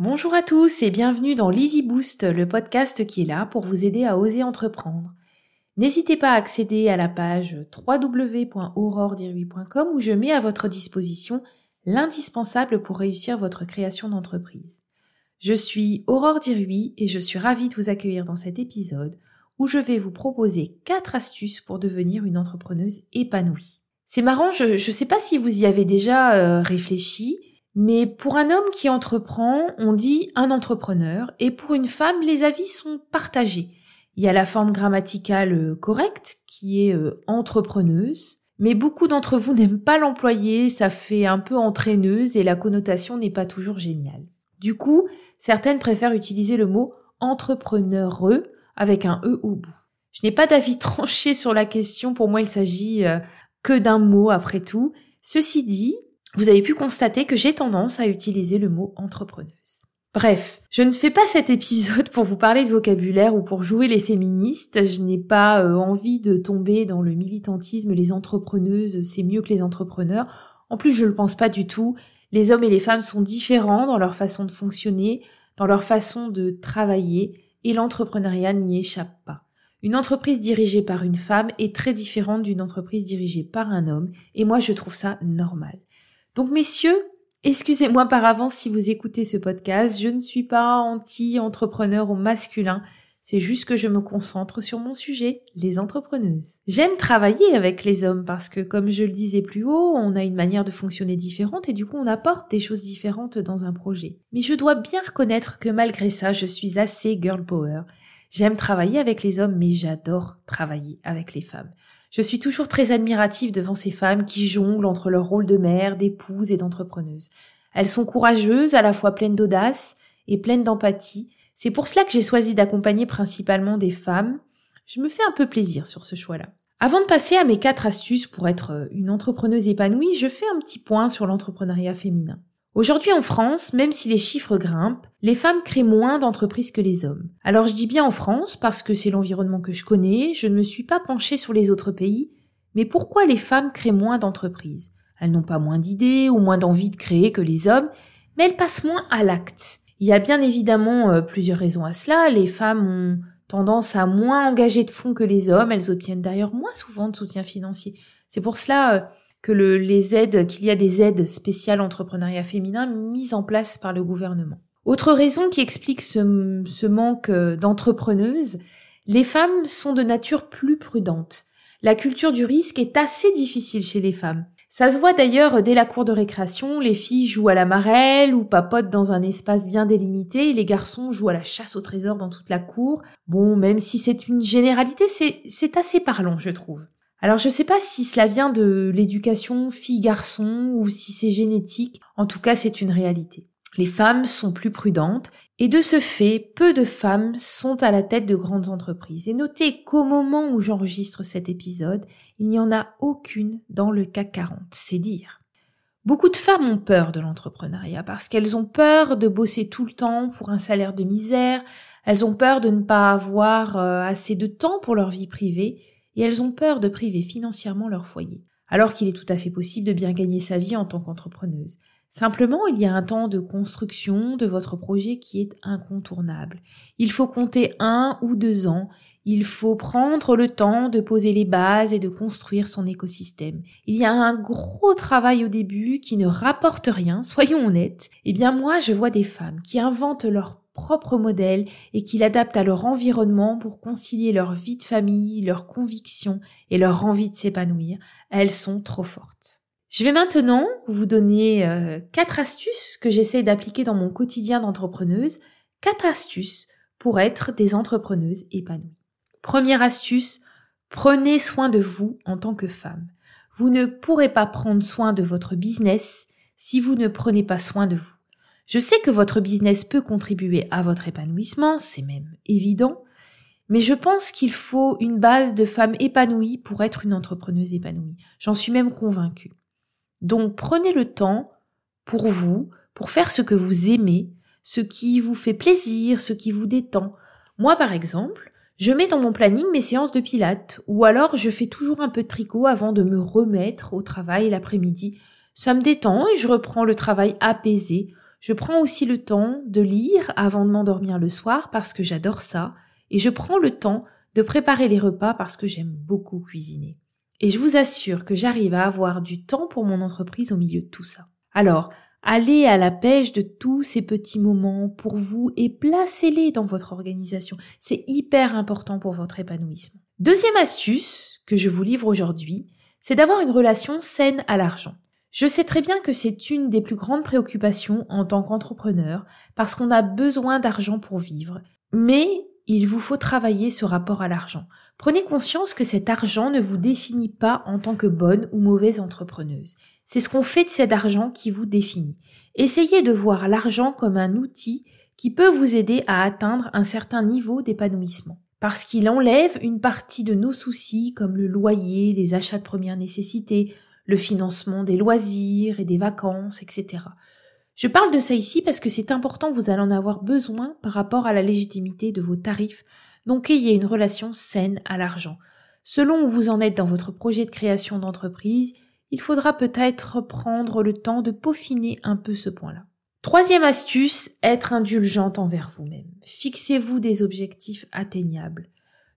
Bonjour à tous et bienvenue dans l'Easy Boost, le podcast qui est là pour vous aider à oser entreprendre. N'hésitez pas à accéder à la page www.auroredirui.com où je mets à votre disposition l'indispensable pour réussir votre création d'entreprise. Je suis Aurore Dirui et je suis ravie de vous accueillir dans cet épisode où je vais vous proposer quatre astuces pour devenir une entrepreneuse épanouie. C'est marrant, je ne sais pas si vous y avez déjà euh, réfléchi, mais pour un homme qui entreprend, on dit un entrepreneur, et pour une femme, les avis sont partagés. Il y a la forme grammaticale euh, correcte, qui est euh, entrepreneuse, mais beaucoup d'entre vous n'aiment pas l'employer, ça fait un peu entraîneuse et la connotation n'est pas toujours géniale. Du coup, certaines préfèrent utiliser le mot entrepreneureux avec un E au bout. Je n'ai pas d'avis tranché sur la question, pour moi il s'agit euh, que d'un mot après tout. Ceci dit, vous avez pu constater que j'ai tendance à utiliser le mot entrepreneuse. Bref, je ne fais pas cet épisode pour vous parler de vocabulaire ou pour jouer les féministes. Je n'ai pas euh, envie de tomber dans le militantisme, les entrepreneuses, c'est mieux que les entrepreneurs. En plus, je ne le pense pas du tout. Les hommes et les femmes sont différents dans leur façon de fonctionner, dans leur façon de travailler, et l'entrepreneuriat n'y échappe pas. Une entreprise dirigée par une femme est très différente d'une entreprise dirigée par un homme, et moi je trouve ça normal. Donc messieurs, Excusez-moi par avance si vous écoutez ce podcast, je ne suis pas anti-entrepreneur au masculin, c'est juste que je me concentre sur mon sujet, les entrepreneuses. J'aime travailler avec les hommes parce que, comme je le disais plus haut, on a une manière de fonctionner différente et du coup on apporte des choses différentes dans un projet. Mais je dois bien reconnaître que malgré ça, je suis assez girl power. J'aime travailler avec les hommes, mais j'adore travailler avec les femmes. Je suis toujours très admirative devant ces femmes qui jonglent entre leur rôle de mère, d'épouse et d'entrepreneuse. Elles sont courageuses, à la fois pleines d'audace et pleines d'empathie. C'est pour cela que j'ai choisi d'accompagner principalement des femmes. Je me fais un peu plaisir sur ce choix-là. Avant de passer à mes quatre astuces pour être une entrepreneuse épanouie, je fais un petit point sur l'entrepreneuriat féminin. Aujourd'hui en France, même si les chiffres grimpent, les femmes créent moins d'entreprises que les hommes. Alors je dis bien en France parce que c'est l'environnement que je connais, je ne me suis pas penchée sur les autres pays, mais pourquoi les femmes créent moins d'entreprises? Elles n'ont pas moins d'idées ou moins d'envie de créer que les hommes, mais elles passent moins à l'acte. Il y a bien évidemment euh, plusieurs raisons à cela, les femmes ont tendance à moins engager de fonds que les hommes, elles obtiennent d'ailleurs moins souvent de soutien financier. C'est pour cela euh, que le, les aides, qu'il y a des aides spéciales entrepreneuriat féminin mises en place par le gouvernement. Autre raison qui explique ce, ce manque euh, d'entrepreneuses, les femmes sont de nature plus prudentes. La culture du risque est assez difficile chez les femmes. Ça se voit d'ailleurs dès la cour de récréation, les filles jouent à la marelle ou papotent dans un espace bien délimité et les garçons jouent à la chasse au trésor dans toute la cour. Bon, même si c'est une généralité, c'est assez parlant, je trouve. Alors je sais pas si cela vient de l'éducation fille-garçon ou si c'est génétique, en tout cas c'est une réalité. Les femmes sont plus prudentes et de ce fait, peu de femmes sont à la tête de grandes entreprises. Et notez qu'au moment où j'enregistre cet épisode, il n'y en a aucune dans le CAC 40, c'est dire. Beaucoup de femmes ont peur de l'entrepreneuriat parce qu'elles ont peur de bosser tout le temps pour un salaire de misère, elles ont peur de ne pas avoir euh, assez de temps pour leur vie privée et elles ont peur de priver financièrement leur foyer, alors qu'il est tout à fait possible de bien gagner sa vie en tant qu'entrepreneuse. Simplement, il y a un temps de construction de votre projet qui est incontournable. Il faut compter un ou deux ans, il faut prendre le temps de poser les bases et de construire son écosystème. Il y a un gros travail au début qui ne rapporte rien, soyons honnêtes. Eh bien moi, je vois des femmes qui inventent leur propre modèle et qui l'adaptent à leur environnement pour concilier leur vie de famille, leurs convictions et leur envie de s'épanouir. Elles sont trop fortes. Je vais maintenant vous donner euh, quatre astuces que j'essaie d'appliquer dans mon quotidien d'entrepreneuse. Quatre astuces pour être des entrepreneuses épanouies. Première astuce, prenez soin de vous en tant que femme. Vous ne pourrez pas prendre soin de votre business si vous ne prenez pas soin de vous. Je sais que votre business peut contribuer à votre épanouissement, c'est même évident, mais je pense qu'il faut une base de femmes épanouies pour être une entrepreneuse épanouie. J'en suis même convaincue. Donc prenez le temps pour vous, pour faire ce que vous aimez, ce qui vous fait plaisir, ce qui vous détend. Moi par exemple, je mets dans mon planning mes séances de pilates, ou alors je fais toujours un peu de tricot avant de me remettre au travail l'après-midi. Ça me détend et je reprends le travail apaisé Je prends aussi le temps de lire avant de m'endormir le soir parce que j'adore ça. Et je prends le temps de préparer les repas parce que j'aime beaucoup cuisiner. Et je vous assure que j'arrive à avoir du temps pour mon entreprise au milieu de tout ça. Alors, allez à la pêche de tous ces petits moments pour vous et placez-les dans votre organisation. C'est hyper important pour votre épanouissement. Deuxième astuce que je vous livre aujourd'hui, c'est d'avoir une relation saine à l'argent. Je sais très bien que c'est une des plus grandes préoccupations en tant qu'entrepreneur parce qu'on a besoin d'argent pour vivre. Mais il vous faut travailler ce rapport à l'argent. Prenez conscience que cet argent ne vous définit pas en tant que bonne ou mauvaise entrepreneuse. C'est ce qu'on fait de cet argent qui vous définit. Essayez de voir l'argent comme un outil qui peut vous aider à atteindre un certain niveau d'épanouissement. Parce qu'il enlève une partie de nos soucis comme le loyer, les achats de première nécessité, le financement des loisirs et des vacances, etc. Je parle de ça ici parce que c'est important, vous allez en avoir besoin par rapport à la légitimité de vos tarifs, donc ayez une relation saine à l'argent. Selon où vous en êtes dans votre projet de création d'entreprise, il faudra peut-être prendre le temps de peaufiner un peu ce point-là. Troisième astuce, être indulgente envers vous-même. Fixez-vous des objectifs atteignables.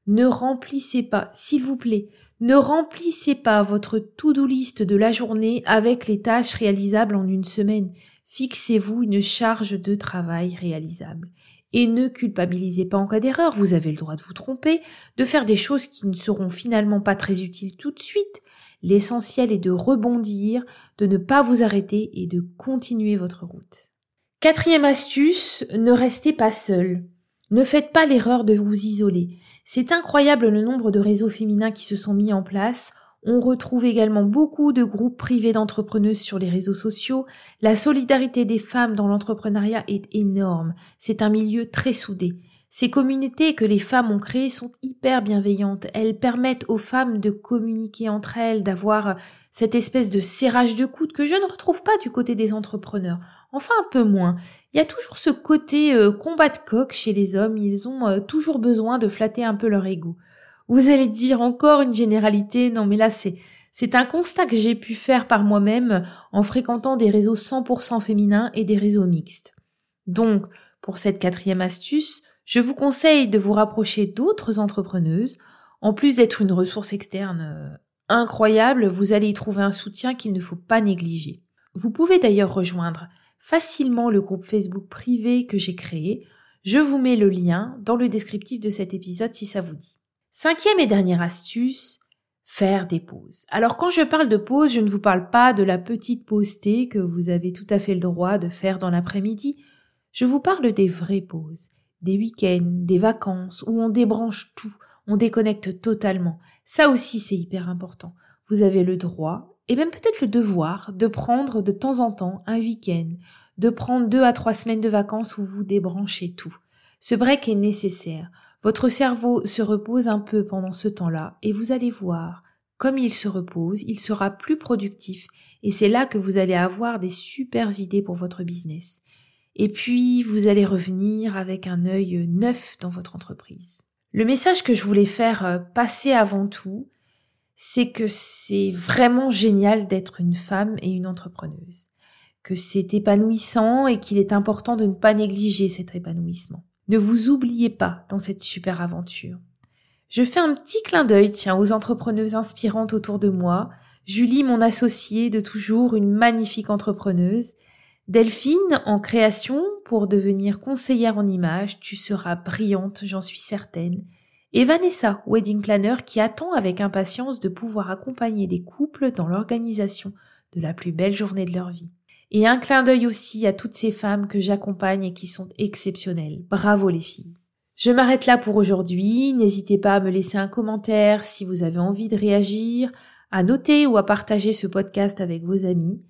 Ne remplissez pas, s'il vous plaît, ne remplissez pas votre to-do list de la journée avec les tâches réalisables en une semaine. Fixez-vous une charge de travail réalisable. Et ne culpabilisez pas en cas d'erreur, vous avez le droit de vous tromper, de faire des choses qui ne seront finalement pas très utiles tout de suite. L'essentiel est de rebondir, de ne pas vous arrêter et de continuer votre route. Quatrième astuce, ne restez pas seul. Ne faites pas l'erreur de vous isoler. C'est incroyable le nombre de réseaux féminins qui se sont mis en place. On retrouve également beaucoup de groupes privés d'entrepreneuses sur les réseaux sociaux. La solidarité des femmes dans l'entrepreneuriat est énorme. C'est un milieu très soudé. Ces communautés que les femmes ont créées sont hyper bienveillantes. Elles permettent aux femmes de communiquer entre elles, d'avoir cette espèce de serrage de coude que je ne retrouve pas du côté des entrepreneurs. Enfin un peu moins. Il y a toujours ce côté euh, combat de coq chez les hommes, ils ont euh, toujours besoin de flatter un peu leur ego. Vous allez dire encore une généralité, non mais là c'est c'est un constat que j'ai pu faire par moi-même en fréquentant des réseaux 100% féminins et des réseaux mixtes. Donc, pour cette quatrième astuce, je vous conseille de vous rapprocher d'autres entrepreneuses. En plus d'être une ressource externe euh, incroyable, vous allez y trouver un soutien qu'il ne faut pas négliger. Vous pouvez d'ailleurs rejoindre facilement le groupe Facebook privé que j'ai créé. Je vous mets le lien dans le descriptif de cet épisode si ça vous dit. Cinquième et dernière astuce, faire des pauses. Alors quand je parle de pause, je ne vous parle pas de la petite pause que vous avez tout à fait le droit de faire dans l'après-midi. Je vous parle des vraies pauses, des week-ends, des vacances, où on débranche tout, on déconnecte totalement. Ça aussi c'est hyper important. Vous avez le droit et même peut-être le devoir de prendre de temps en temps un week-end, de prendre deux à trois semaines de vacances où vous débranchez tout. Ce break est nécessaire. Votre cerveau se repose un peu pendant ce temps-là et vous allez voir, comme il se repose, il sera plus productif et c'est là que vous allez avoir des super idées pour votre business. Et puis, vous allez revenir avec un œil neuf dans votre entreprise. Le message que je voulais faire euh, passer avant tout, c'est que c'est vraiment génial d'être une femme et une entrepreneuse, que c'est épanouissant et qu'il est important de ne pas négliger cet épanouissement. Ne vous oubliez pas dans cette super aventure. Je fais un petit clin d'œil, tiens, aux entrepreneuses inspirantes autour de moi. Julie, mon associée de toujours, une magnifique entrepreneuse. Delphine, en création, pour devenir conseillère en image, tu seras brillante, j'en suis certaine et Vanessa, wedding planner, qui attend avec impatience de pouvoir accompagner des couples dans l'organisation de la plus belle journée de leur vie. Et un clin d'œil aussi à toutes ces femmes que j'accompagne et qui sont exceptionnelles. Bravo les filles. Je m'arrête là pour aujourd'hui. N'hésitez pas à me laisser un commentaire si vous avez envie de réagir, à noter ou à partager ce podcast avec vos amis.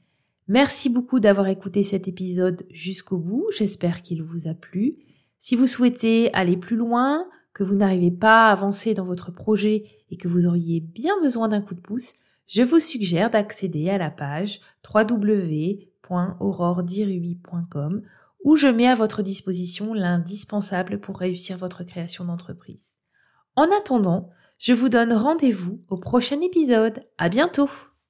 Merci beaucoup d'avoir écouté cet épisode jusqu'au bout. J'espère qu'il vous a plu. Si vous souhaitez aller plus loin, que vous n'arrivez pas à avancer dans votre projet et que vous auriez bien besoin d'un coup de pouce, je vous suggère d'accéder à la page www.auroredirui.com où je mets à votre disposition l'indispensable pour réussir votre création d'entreprise. En attendant, je vous donne rendez-vous au prochain épisode. À bientôt!